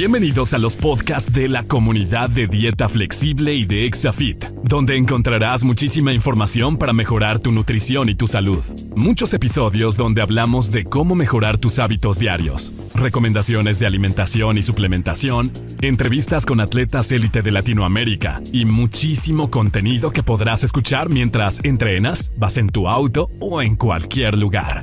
Bienvenidos a los podcasts de la comunidad de dieta flexible y de Exafit, donde encontrarás muchísima información para mejorar tu nutrición y tu salud. Muchos episodios donde hablamos de cómo mejorar tus hábitos diarios, recomendaciones de alimentación y suplementación, entrevistas con atletas élite de Latinoamérica y muchísimo contenido que podrás escuchar mientras entrenas, vas en tu auto o en cualquier lugar.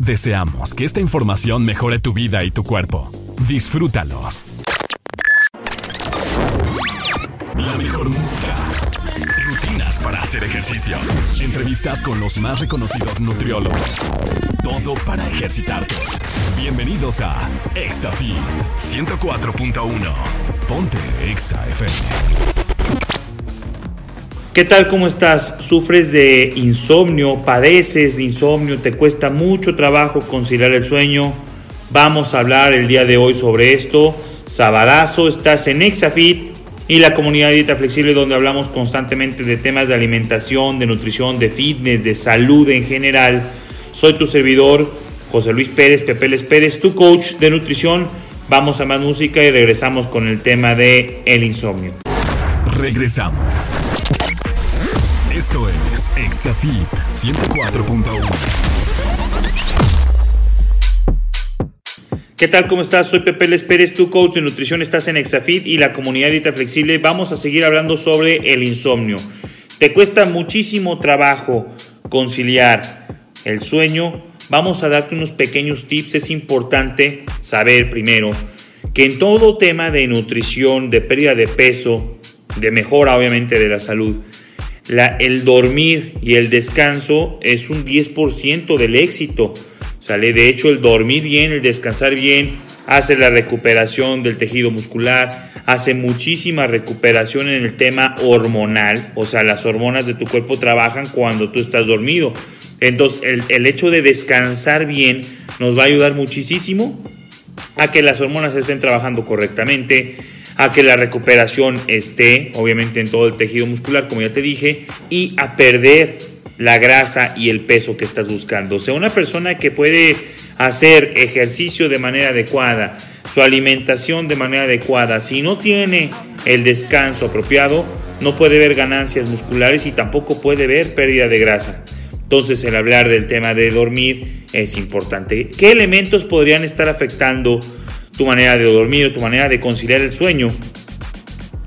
Deseamos que esta información mejore tu vida y tu cuerpo. Disfrútalos. La mejor música. Rutinas para hacer ejercicio. Entrevistas con los más reconocidos nutriólogos. Todo para ejercitarte. Bienvenidos a ExaFit 104.1. Ponte Exa FM. ¿Qué tal? ¿Cómo estás? ¿Sufres de insomnio? ¿Padeces de insomnio? ¿Te cuesta mucho trabajo conciliar el sueño? Vamos a hablar el día de hoy sobre esto. Sabadazo, estás en Exafit y la comunidad Dieta Flexible donde hablamos constantemente de temas de alimentación, de nutrición, de fitness, de salud en general. Soy tu servidor, José Luis Pérez, Pepeles Pérez, tu coach de nutrición. Vamos a más música y regresamos con el tema de el insomnio. Regresamos. Esto es Exafit 104.1. ¿Qué tal? ¿Cómo estás? Soy Pepe Les Pérez, tu coach de nutrición. Estás en Exafit y la comunidad Dieta Flexible. Vamos a seguir hablando sobre el insomnio. Te cuesta muchísimo trabajo conciliar el sueño. Vamos a darte unos pequeños tips. Es importante saber primero que en todo tema de nutrición, de pérdida de peso, de mejora obviamente de la salud, la, el dormir y el descanso es un 10% del éxito. ¿sale? De hecho, el dormir bien, el descansar bien, hace la recuperación del tejido muscular, hace muchísima recuperación en el tema hormonal, o sea, las hormonas de tu cuerpo trabajan cuando tú estás dormido. Entonces, el, el hecho de descansar bien nos va a ayudar muchísimo a que las hormonas estén trabajando correctamente, a que la recuperación esté, obviamente, en todo el tejido muscular, como ya te dije, y a perder la grasa y el peso que estás buscando. O sea, una persona que puede hacer ejercicio de manera adecuada, su alimentación de manera adecuada, si no tiene el descanso apropiado, no puede ver ganancias musculares y tampoco puede ver pérdida de grasa. Entonces, el hablar del tema de dormir es importante. ¿Qué elementos podrían estar afectando tu manera de dormir tu manera de conciliar el sueño?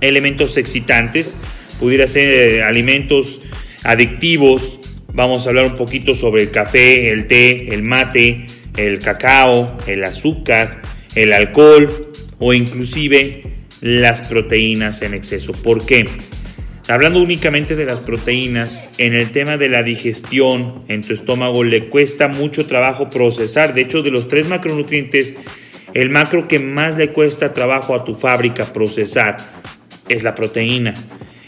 Elementos excitantes, pudiera ser eh, alimentos adictivos. Vamos a hablar un poquito sobre el café, el té, el mate, el cacao, el azúcar, el alcohol o inclusive las proteínas en exceso. ¿Por qué? Hablando únicamente de las proteínas, en el tema de la digestión en tu estómago le cuesta mucho trabajo procesar. De hecho, de los tres macronutrientes, el macro que más le cuesta trabajo a tu fábrica procesar es la proteína.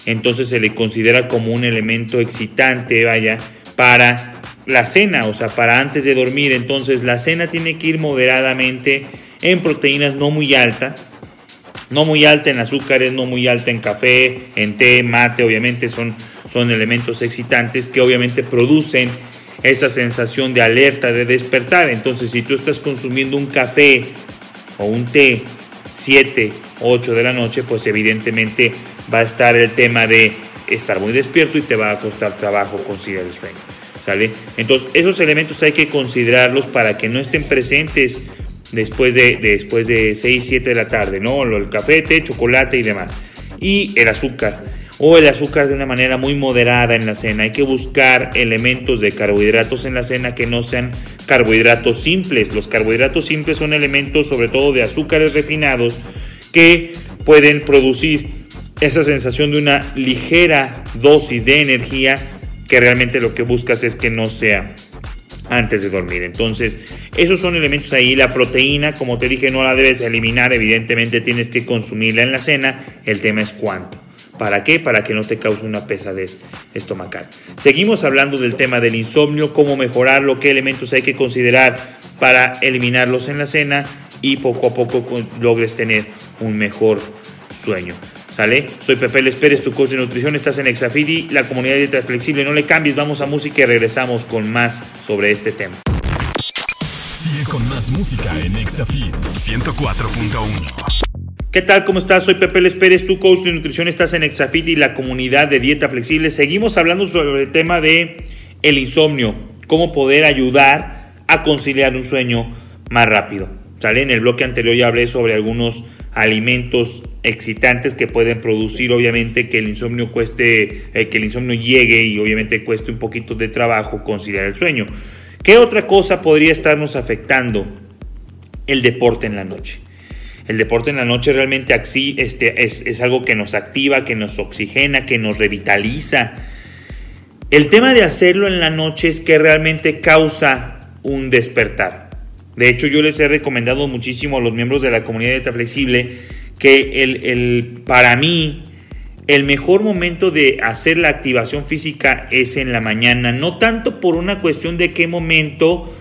Entonces se le considera como un elemento excitante, vaya, para la cena, o sea, para antes de dormir. Entonces la cena tiene que ir moderadamente en proteínas no muy alta, no muy alta en azúcares, no muy alta en café, en té, mate, obviamente son, son elementos excitantes que obviamente producen esa sensación de alerta, de despertar. Entonces, si tú estás consumiendo un café o un té 7, 8 de la noche, pues evidentemente va a estar el tema de estar muy despierto y te va a costar trabajo conciliar el sueño. ¿Sale? Entonces, esos elementos hay que considerarlos para que no estén presentes después de, después de 6, 7 de la tarde, ¿no? El café, té, chocolate y demás. Y el azúcar. O el azúcar de una manera muy moderada en la cena. Hay que buscar elementos de carbohidratos en la cena que no sean carbohidratos simples. Los carbohidratos simples son elementos sobre todo de azúcares refinados que pueden producir esa sensación de una ligera dosis de energía que realmente lo que buscas es que no sea antes de dormir. Entonces, esos son elementos ahí. La proteína, como te dije, no la debes eliminar. Evidentemente tienes que consumirla en la cena. El tema es cuánto. ¿Para qué? Para que no te cause una pesadez estomacal. Seguimos hablando del tema del insomnio, cómo mejorarlo, qué elementos hay que considerar para eliminarlos en la cena y poco a poco logres tener un mejor sueño. ¿Sale? Soy Pepe Les Pérez, tu coach de nutrición. Estás en Exafidi, la comunidad de dieta flexible. No le cambies, vamos a música y regresamos con más sobre este tema. Sigue con más música en Exafit 104.1. ¿Qué tal? ¿Cómo estás? Soy Pepe Les tu coach de nutrición. Estás en Exafit y la comunidad de dieta flexible. Seguimos hablando sobre el tema de el insomnio, cómo poder ayudar a conciliar un sueño más rápido. ¿Sale? En el bloque anterior ya hablé sobre algunos alimentos excitantes que pueden producir obviamente que el insomnio cueste, eh, que el insomnio llegue y obviamente cueste un poquito de trabajo conciliar el sueño. ¿Qué otra cosa podría estarnos afectando el deporte en la noche? El deporte en la noche realmente este, es, es algo que nos activa, que nos oxigena, que nos revitaliza. El tema de hacerlo en la noche es que realmente causa un despertar. De hecho, yo les he recomendado muchísimo a los miembros de la comunidad de Dieta Flexible que el, para mí el mejor momento de hacer la activación física es en la mañana, no tanto por una cuestión de qué momento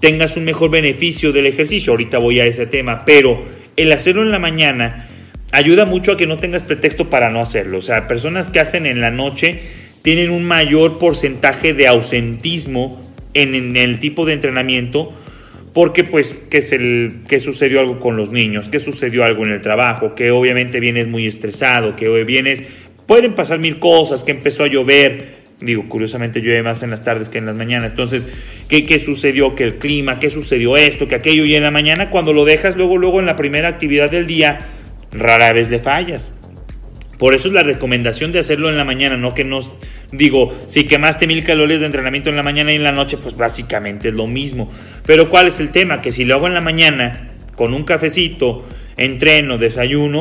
tengas un mejor beneficio del ejercicio, ahorita voy a ese tema, pero el hacerlo en la mañana ayuda mucho a que no tengas pretexto para no hacerlo. O sea, personas que hacen en la noche tienen un mayor porcentaje de ausentismo en, el tipo de entrenamiento porque pues que, es el, que sucedió algo con los niños, que sucedió algo en el trabajo, que obviamente vienes muy estresado, que hoy vienes, pueden pasar mil cosas, que empezó a llover, digo, curiosamente llueve más en las tardes que en las mañanas, entonces, ¿qué, ¿qué, sucedió? Que el clima, ¿qué sucedió esto? Que aquello, y en la mañana cuando lo dejas luego, luego en la primera actividad del día, rara vez le fallas. Por eso es la recomendación de hacerlo en la mañana, no que nos digo, si quemaste mil calorías de entrenamiento en la mañana y en la noche, pues básicamente es lo mismo. Pero ¿cuál es el tema? Que si lo hago en la mañana, con un cafecito, entreno, desayuno,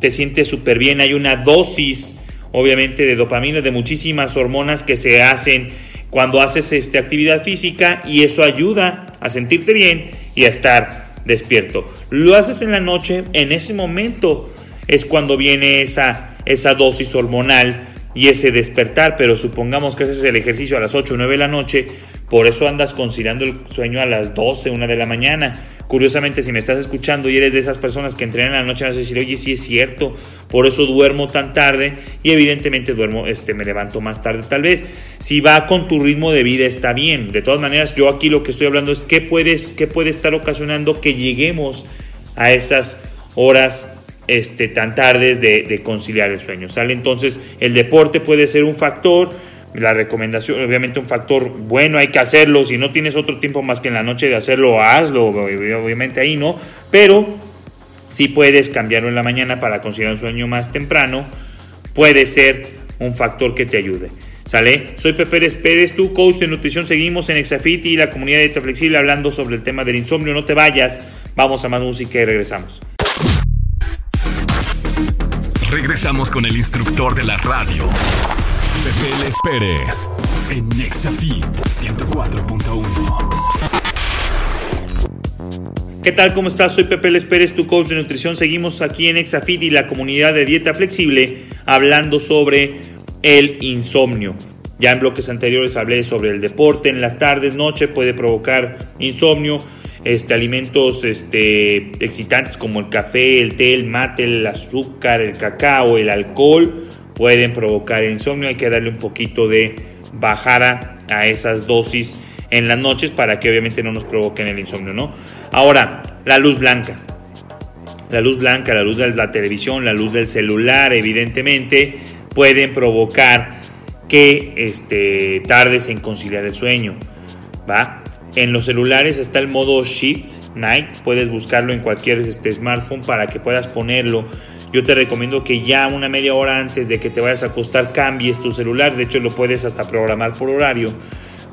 te sientes súper bien, hay una dosis, obviamente, de dopamina, de muchísimas hormonas que se hacen cuando haces esta actividad física y eso ayuda a sentirte bien y a estar despierto. Lo haces en la noche, en ese momento es cuando viene esa, esa dosis hormonal y ese despertar, pero supongamos que haces el ejercicio a las 8 o 9 de la noche, por eso andas conciliando el sueño a las 12, 1 de la mañana. Curiosamente, si me estás escuchando y eres de esas personas que entrenan a la noche, vas a decir, oye, sí es cierto, por eso duermo tan tarde y evidentemente duermo, este, me levanto más tarde. Tal vez si va con tu ritmo de vida está bien. De todas maneras, yo aquí lo que estoy hablando es qué, puedes, qué puede estar ocasionando que lleguemos a esas horas este, tan tardes de, conciliar el sueño. ¿sale? Entonces, el deporte puede ser un factor, la recomendación, obviamente un factor bueno, hay que hacerlo, si no tienes otro tiempo más que en la noche de hacerlo, hazlo, obviamente ahí no, pero si puedes cambiarlo en la mañana para conciliar un sueño más temprano, puede ser un factor que te ayude. ¿Sale? Soy Pepe Pérez Pérez, tu coach de nutrición. Seguimos en Exafit y la comunidad de Dieta Flexible hablando sobre el tema del insomnio. No te vayas, vamos a más música y regresamos. Regresamos con el instructor de la radio, Pepe Les Pérez, en Nexafit 104.1. ¿Qué tal? ¿Cómo estás? Soy Pepe Les Pérez, tu coach de nutrición. Seguimos aquí en Exafit y la comunidad de dieta flexible hablando sobre el insomnio. Ya en bloques anteriores hablé sobre el deporte en las tardes, noche puede provocar insomnio este, alimentos este, excitantes como el café, el té, el mate, el azúcar, el cacao, el alcohol, pueden provocar insomnio. Hay que darle un poquito de bajada a esas dosis en las noches para que obviamente no nos provoquen el insomnio, ¿no? Ahora, la luz blanca. La luz blanca, la luz de la televisión, la luz del celular, evidentemente, pueden provocar que este, tardes en conciliar el sueño, ¿va? En los celulares está el modo shift, Night. Puedes buscarlo en cualquier este, smartphone para que puedas ponerlo. Yo te recomiendo que ya una media hora antes de que te vayas a acostar cambies tu celular. De hecho, lo puedes hasta programar por horario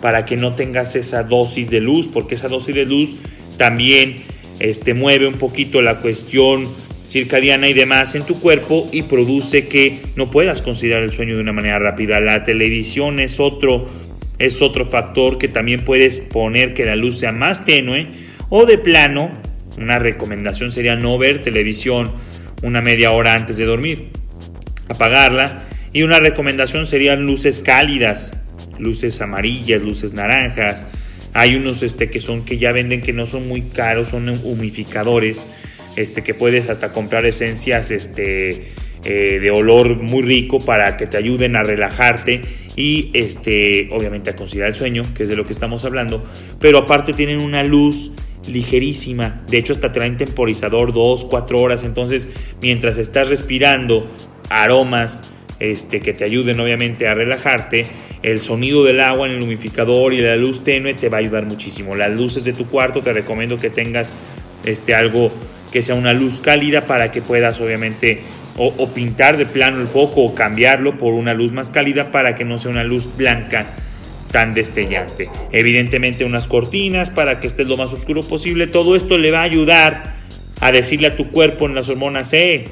para que no tengas esa dosis de luz, porque esa dosis de luz también este, mueve un poquito la cuestión circadiana y demás en tu cuerpo y produce que no puedas considerar el sueño de una manera rápida. La televisión es otro, es otro factor que también puedes poner que la luz sea más tenue o de plano, una recomendación sería no ver televisión una media hora antes de dormir, apagarla y una recomendación serían luces cálidas, luces amarillas, luces naranjas. Hay unos este, que son que ya venden que no son muy caros, son humificadores, este, que puedes hasta comprar esencias este, eh, de olor muy rico para que te ayuden a relajarte y este, obviamente a conciliar el sueño, que es de lo que estamos hablando, pero aparte tienen una luz ligerísima, de hecho hasta traen temporizador 2, 4 horas, entonces mientras estás respirando aromas este, que te ayuden obviamente a relajarte, el sonido del agua en el humificador y la luz tenue te va a ayudar muchísimo. Las luces de tu cuarto te recomiendo que tengas este, algo que sea una luz cálida para que puedas obviamente o, pintar de plano el foco o cambiarlo por una luz más cálida para que no sea una luz blanca tan destellante. Evidentemente unas cortinas para que estés lo más oscuro posible. Todo esto le va a ayudar a decirle a tu cuerpo en las hormonas, eh,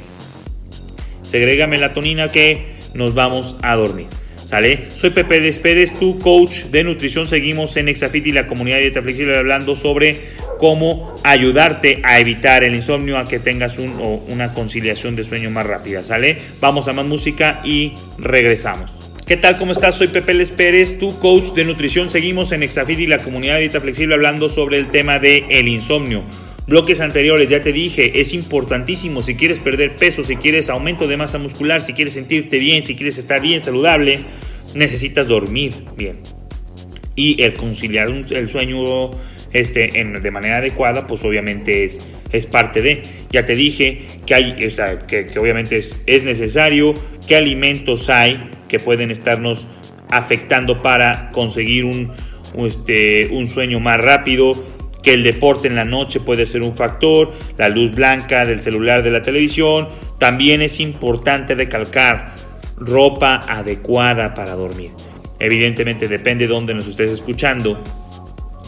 segrega melatonina que nos vamos a dormir. ¿Sale? Soy Pepe Despedes, tu coach de nutrición. Seguimos en Exafit y la comunidad de dieta flexible hablando sobre cómo ayudarte a evitar el insomnio, a que tengas una conciliación de sueño más rápida. ¿Sale? Vamos a más música y regresamos. ¿Qué tal? ¿Cómo estás? Soy Pepe Les Pérez, tu coach de nutrición. Seguimos en Exafit y la comunidad de dieta flexible hablando sobre el tema el insomnio. Bloques anteriores, ya te dije, es importantísimo si quieres perder peso, si quieres aumento de masa muscular, si quieres sentirte bien, si quieres estar bien, saludable, necesitas dormir bien. Y el conciliar el sueño este, de manera adecuada, pues obviamente es, es parte de. Ya te dije que, hay, que, que, obviamente es, es necesario, qué alimentos hay pueden estarnos afectando para conseguir un, este, un sueño más rápido que el deporte en la noche puede ser un factor, la luz blanca del celular de la televisión. También es importante recalcar ropa adecuada para dormir. Evidentemente depende de dónde nos estés escuchando,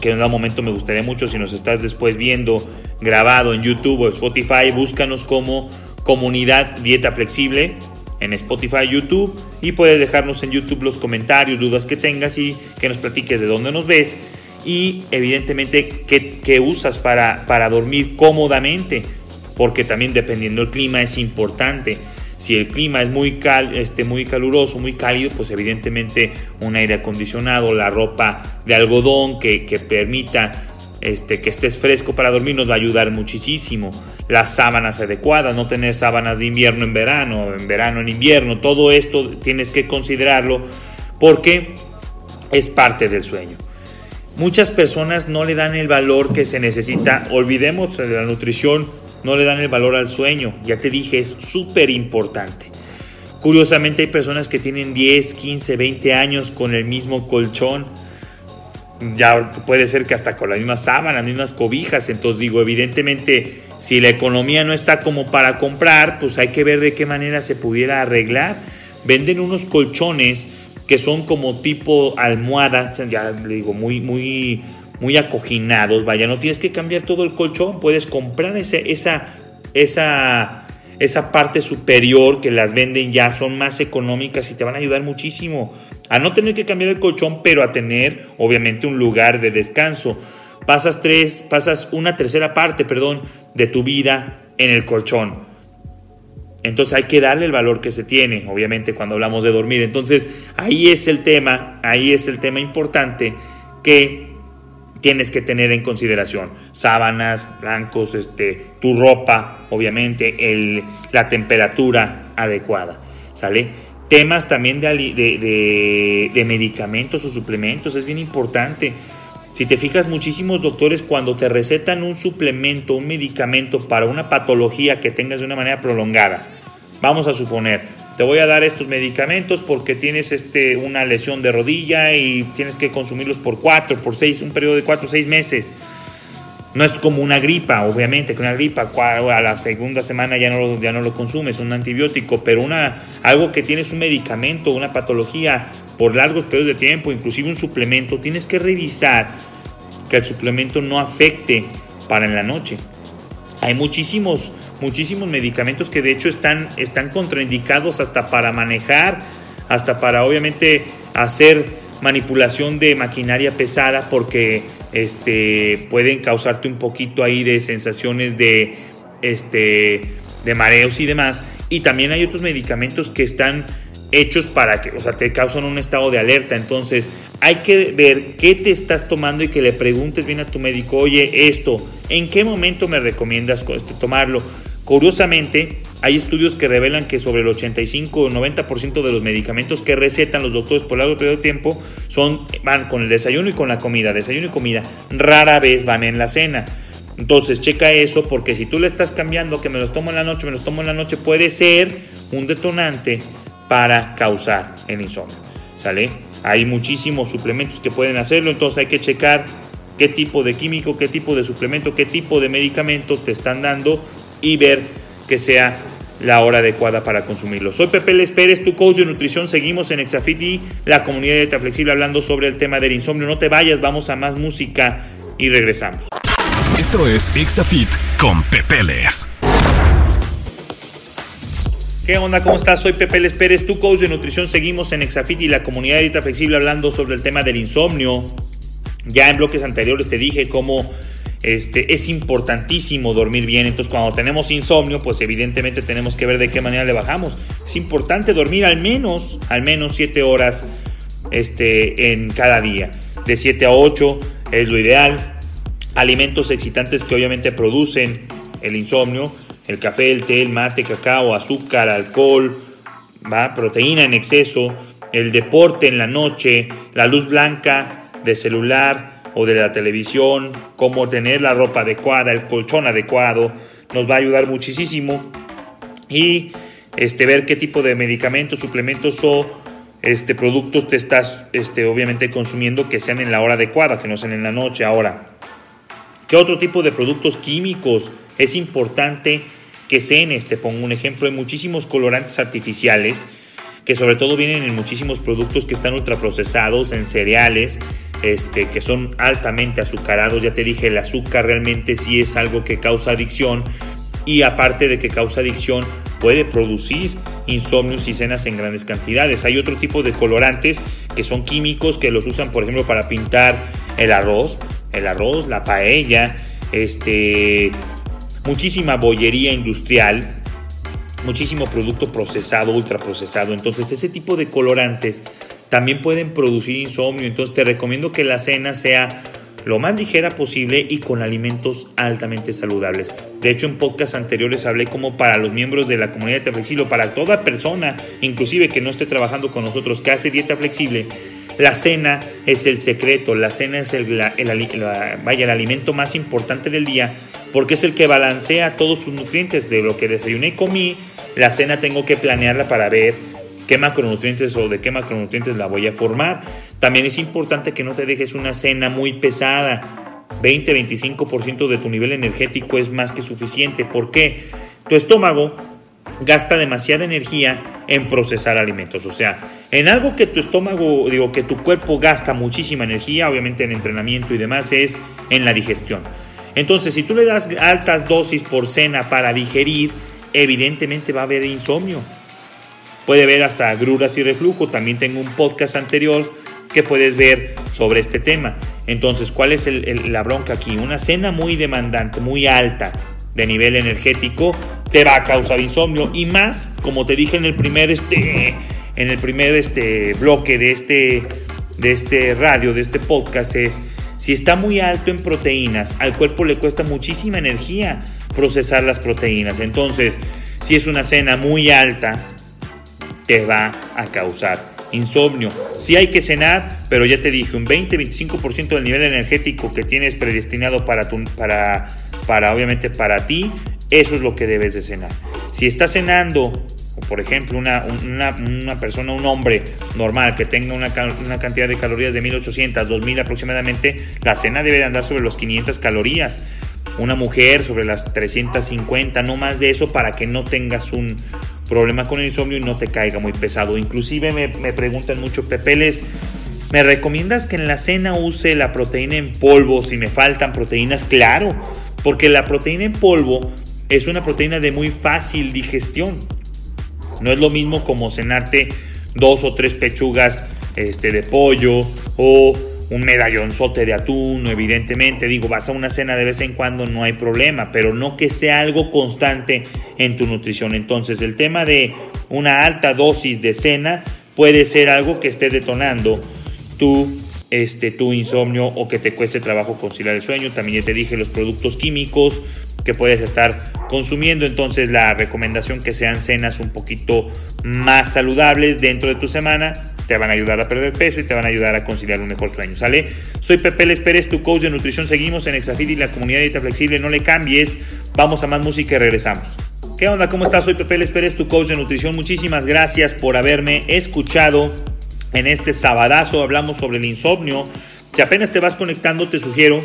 que en un momento me gustaría mucho si nos estás después viendo grabado en YouTube o Spotify, búscanos como comunidad dieta flexible en Spotify, YouTube y puedes dejarnos en YouTube los comentarios, dudas que tengas y que nos platiques de dónde nos ves y evidentemente qué, usas para, para dormir cómodamente, porque también dependiendo del clima es importante. Si el clima es muy, cal, este, muy caluroso, muy cálido, pues evidentemente un aire acondicionado, la ropa de algodón que, que permita este, que estés fresco para dormir nos va a ayudar muchísimo. Las sábanas adecuadas, no tener sábanas de invierno en verano, en verano en invierno, todo esto tienes que considerarlo porque es parte del sueño. Muchas personas no le dan el valor que se necesita. Olvidemos de la nutrición, no le dan el valor al sueño. Ya te dije, es súper importante. Curiosamente hay personas que tienen 10, 15, 20 años con el mismo colchón. Ya puede ser que hasta con las mismas sábanas, las mismas cobijas. Entonces digo, evidentemente, si la economía no está como para comprar, pues hay que ver de qué manera se pudiera arreglar. Venden unos colchones que son como tipo almohadas, ya le digo, muy, muy, muy acoginados, vaya, no tienes que cambiar todo el colchón, puedes comprar ese, esa, esa, esa parte superior que las venden ya, son más económicas y te van a ayudar muchísimo a no tener que cambiar el colchón, pero a tener obviamente un lugar de descanso. Pasas tres, pasas una tercera parte, perdón, de tu vida en el colchón. Entonces hay que darle el valor que se tiene, obviamente, cuando hablamos de dormir. Entonces ahí es el tema, ahí es el tema importante que tienes que tener en consideración. Sábanas, blancos, este, tu ropa, obviamente, el, la temperatura adecuada. ¿Sale? Temas también de, de, de medicamentos o suplementos, es bien importante. Si te fijas, muchísimos doctores cuando te recetan un suplemento, un medicamento para una patología que tengas de una manera prolongada, vamos a suponer, te voy a dar estos medicamentos porque tienes este, una lesión de rodilla y tienes que consumirlos por cuatro, por seis, un periodo de cuatro o seis meses. No es como una gripa, obviamente, que una gripa a la segunda semana ya no, lo, ya no lo consumes, un antibiótico, pero una, algo que tienes un medicamento, una patología por largos periodos de tiempo, inclusive un suplemento, tienes que revisar que el suplemento no afecte para en la noche. Hay muchísimos, muchísimos medicamentos que de hecho están, están contraindicados hasta para manejar, hasta para obviamente hacer manipulación de maquinaria pesada porque este, pueden causarte un poquito ahí de sensaciones de, este, de mareos y demás. Y también hay otros medicamentos que están hechos para que, o sea, te causan un estado de alerta. Entonces, hay que ver qué te estás tomando y que le preguntes bien a tu médico, oye, esto, ¿en qué momento me recomiendas este, tomarlo? Curiosamente, hay estudios que revelan que sobre el 85 o 90% de los medicamentos que recetan los doctores por largo periodo de tiempo son, van con el desayuno y con la comida, desayuno y comida. Rara vez van en la cena. Entonces, checa eso porque si tú le estás cambiando que me los tomo en la noche, me los tomo en la noche, puede ser un detonante para causar el insomnio. ¿Sale? Hay muchísimos suplementos que pueden hacerlo, entonces hay que checar qué tipo de químico, qué tipo de suplemento, qué tipo de medicamento te están dando y ver que sea la hora adecuada para consumirlo. Soy Pepe Les Pérez, tu coach de nutrición. Seguimos en Exafit la comunidad de Dieta Flexible, hablando sobre el tema del insomnio. No te vayas, vamos a más música y regresamos. Esto es Exafit con Pepe Les. ¿Qué onda? ¿Cómo estás? Soy Pepe Les Pérez, tu coach de nutrición. Seguimos en Exafit y la comunidad de Dieta Flexible hablando sobre el tema del insomnio. Ya en bloques anteriores te dije cómo este, es importantísimo dormir bien. Entonces, cuando tenemos insomnio, pues evidentemente tenemos que ver de qué manera le bajamos. Es importante dormir al menos, al menos 7 horas este, en cada día. De 7 a 8 es lo ideal. Alimentos excitantes que obviamente producen el insomnio. El café, el té, el mate, cacao, azúcar, alcohol, ¿va? proteína en exceso, el deporte en la noche, la luz blanca de celular, o de la televisión, cómo tener la ropa adecuada, el colchón adecuado, nos va a ayudar muchísimo. Y este, ver qué tipo de medicamentos, suplementos o este, productos te estás este, obviamente consumiendo que sean en la hora adecuada, que no sean en la noche. Ahora, ¿qué otro tipo de productos químicos es importante que sean? Este, pongo un ejemplo, hay muchísimos colorantes artificiales que sobre todo vienen en muchísimos productos que están ultraprocesados, en cereales, este, que son altamente azucarados. Ya te dije, el azúcar realmente sí es algo que causa adicción y aparte de que causa adicción, puede producir insomnio y cenas en grandes cantidades. Hay otro tipo de colorantes que son químicos que los usan, por ejemplo, para pintar el arroz, el arroz, la paella, este, muchísima bollería industrial, muchísimo producto procesado, ultraprocesado. Entonces, ese tipo de colorantes también pueden producir insomnio. Entonces te recomiendo que la cena sea lo más ligera posible y con alimentos altamente saludables. De hecho, en podcasts anteriores hablé como para los miembros de la comunidad de flexible, para toda persona, inclusive que no esté trabajando con nosotros, que hace dieta flexible, la cena es el secreto, la cena es el, vaya, el alimento más importante del día porque es el que balancea todos sus nutrientes de lo que desayuné y comí. La cena tengo que planearla para ver qué macronutrientes o de qué macronutrientes la voy a formar. También es importante que no te dejes una cena muy pesada. 20-25% de tu nivel energético es más que suficiente. ¿Por qué? Tu estómago gasta demasiada energía en procesar alimentos. O sea, en algo que tu estómago, digo, que tu cuerpo gasta muchísima energía, obviamente en entrenamiento y demás, es en la digestión. Entonces, si tú le das altas dosis por cena para digerir, evidentemente va a haber insomnio. Puede haber hasta agruras y reflujo. También tengo un podcast anterior que puedes ver sobre este tema. Entonces, ¿cuál es la bronca aquí? Una cena muy demandante, muy alta de nivel energético, te va a causar insomnio. Y más, como te dije en el primer, este, en el primer este, bloque de este, de este radio, de este podcast, es si está muy alto en proteínas, al cuerpo le cuesta muchísima energía procesar las proteínas. Entonces, si es una cena muy alta, te va a causar insomnio. Sí hay que cenar, pero ya te dije, un 20-25% del nivel energético que tienes predestinado para, tu, para, para, obviamente, para ti, eso es lo que debes de cenar. Si estás cenando, por ejemplo, una, una, persona, un hombre normal que tenga una, una, cantidad de calorías de 1800, 2000 aproximadamente, la cena debe de andar sobre los 500 calorías. Una mujer sobre las 350, no más de eso, para que no tengas un problema con el insomnio y no te caiga muy pesado. Inclusive me, me preguntan mucho, Pepeles, ¿me recomiendas que en la cena use la proteína en polvo si me faltan proteínas? Claro, porque la proteína en polvo es una proteína de muy fácil digestión. No es lo mismo como cenarte dos o tres pechugas este, de pollo o un medallonzote de atún, evidentemente, digo, vas a una cena de vez en cuando, no hay problema, pero no que sea algo constante en tu nutrición. Entonces, el tema de una alta dosis de cena puede ser algo que esté detonando tu, este, tu insomnio o que te cueste trabajo conciliar el sueño. También ya te dije los productos químicos que puedes estar consumiendo. Entonces, la recomendación que sean cenas un poquito más saludables dentro de tu semana te van a ayudar a perder peso y te van a ayudar a conciliar un mejor sueño, ¿sale? Soy Pepe Les tu coach de nutrición. Seguimos en Exafit y la comunidad dieta flexible. No le cambies. Vamos a más música y regresamos. ¿Qué onda? ¿Cómo estás? Soy Pepe Les tu coach de nutrición. Muchísimas gracias por haberme escuchado en este sabadazo. Hablamos sobre el insomnio. Si apenas te vas conectando, te sugiero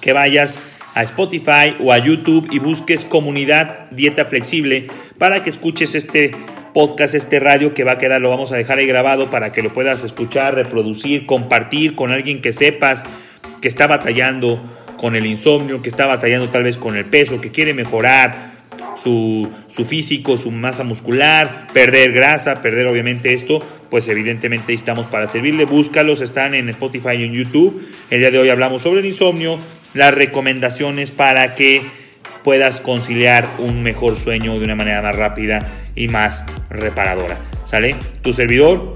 que vayas a Spotify o a YouTube y busques comunidad dieta flexible para que escuches este podcast, este radio que va a quedar, lo vamos a dejar ahí grabado para que lo puedas escuchar, reproducir, compartir con alguien que sepas que está batallando con el insomnio, que está batallando tal vez con el peso, que quiere mejorar su, su, físico, su masa muscular, perder grasa, perder obviamente esto, pues evidentemente estamos para servirle. Búscalos, están en Spotify y en YouTube. El día de hoy hablamos sobre el insomnio, las recomendaciones para que puedas conciliar un mejor sueño de una manera más rápida y más reparadora. ¿Sale? Tu servidor,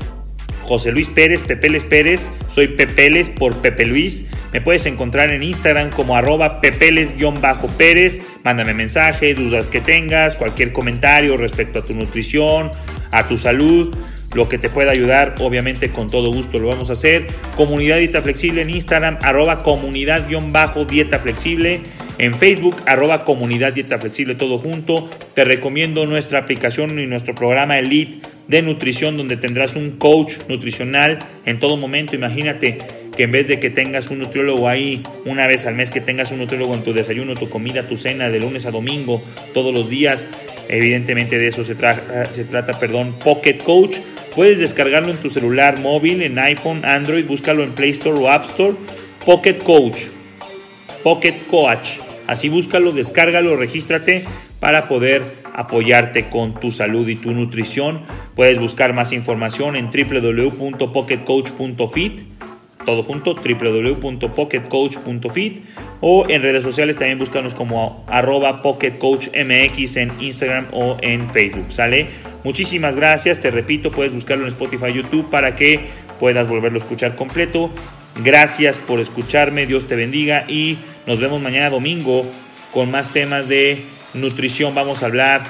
José Luis Pérez, Pepeles Pérez, soy Pepeles por Pepe Luis. Me puedes encontrar en Instagram como arroba pepeles-pérez. Mándame mensaje, dudas que tengas, cualquier comentario respecto a tu nutrición, a tu salud lo que te pueda ayudar, obviamente con todo gusto lo vamos a hacer. Comunidad Dieta Flexible en Instagram, arroba comunidad-dieta flexible. En Facebook, arroba comunidad dieta flexible, todo junto. Te recomiendo nuestra aplicación y nuestro programa Elite de nutrición, donde tendrás un coach nutricional en todo momento. Imagínate que en vez de que tengas un nutriólogo ahí una vez al mes, que tengas un nutriólogo en tu desayuno, tu comida, tu cena, de lunes a domingo, todos los días. Evidentemente de eso se, se trata, perdón, Pocket Coach Puedes descargarlo en tu celular móvil, en iPhone, Android, búscalo en Play Store o App Store. Pocket Coach. Pocket Coach. Así búscalo, descárgalo, regístrate para poder apoyarte con tu salud y tu nutrición. Puedes buscar más información en www.pocketcoach.fit todo junto, www.pocketcoach.fit o en redes sociales también búscanos como arroba pocketcoachmx en Instagram o en Facebook, ¿sale? Muchísimas gracias, te repito, puedes buscarlo en Spotify, YouTube para que puedas volverlo a escuchar completo. Gracias por escucharme, Dios te bendiga y nos vemos mañana domingo con más temas de nutrición. Vamos a hablar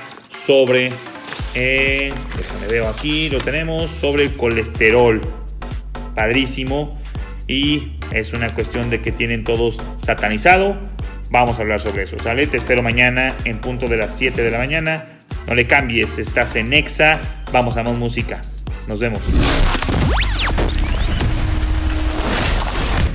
sobre, eh, déjame veo aquí, lo tenemos, sobre el colesterol. Padrísimo y es una cuestión de que tienen todos satanizado. Vamos a hablar sobre eso, ¿sale? Te espero mañana en punto de las 7 de la mañana. No le cambies, estás en Exa. Vamos a más música. Nos vemos.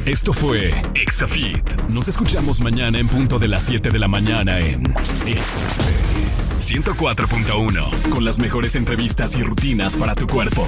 Esto fue Exafit. Nos escuchamos mañana en punto de las 7 de la mañana en 104.1 con las mejores entrevistas y rutinas para tu cuerpo.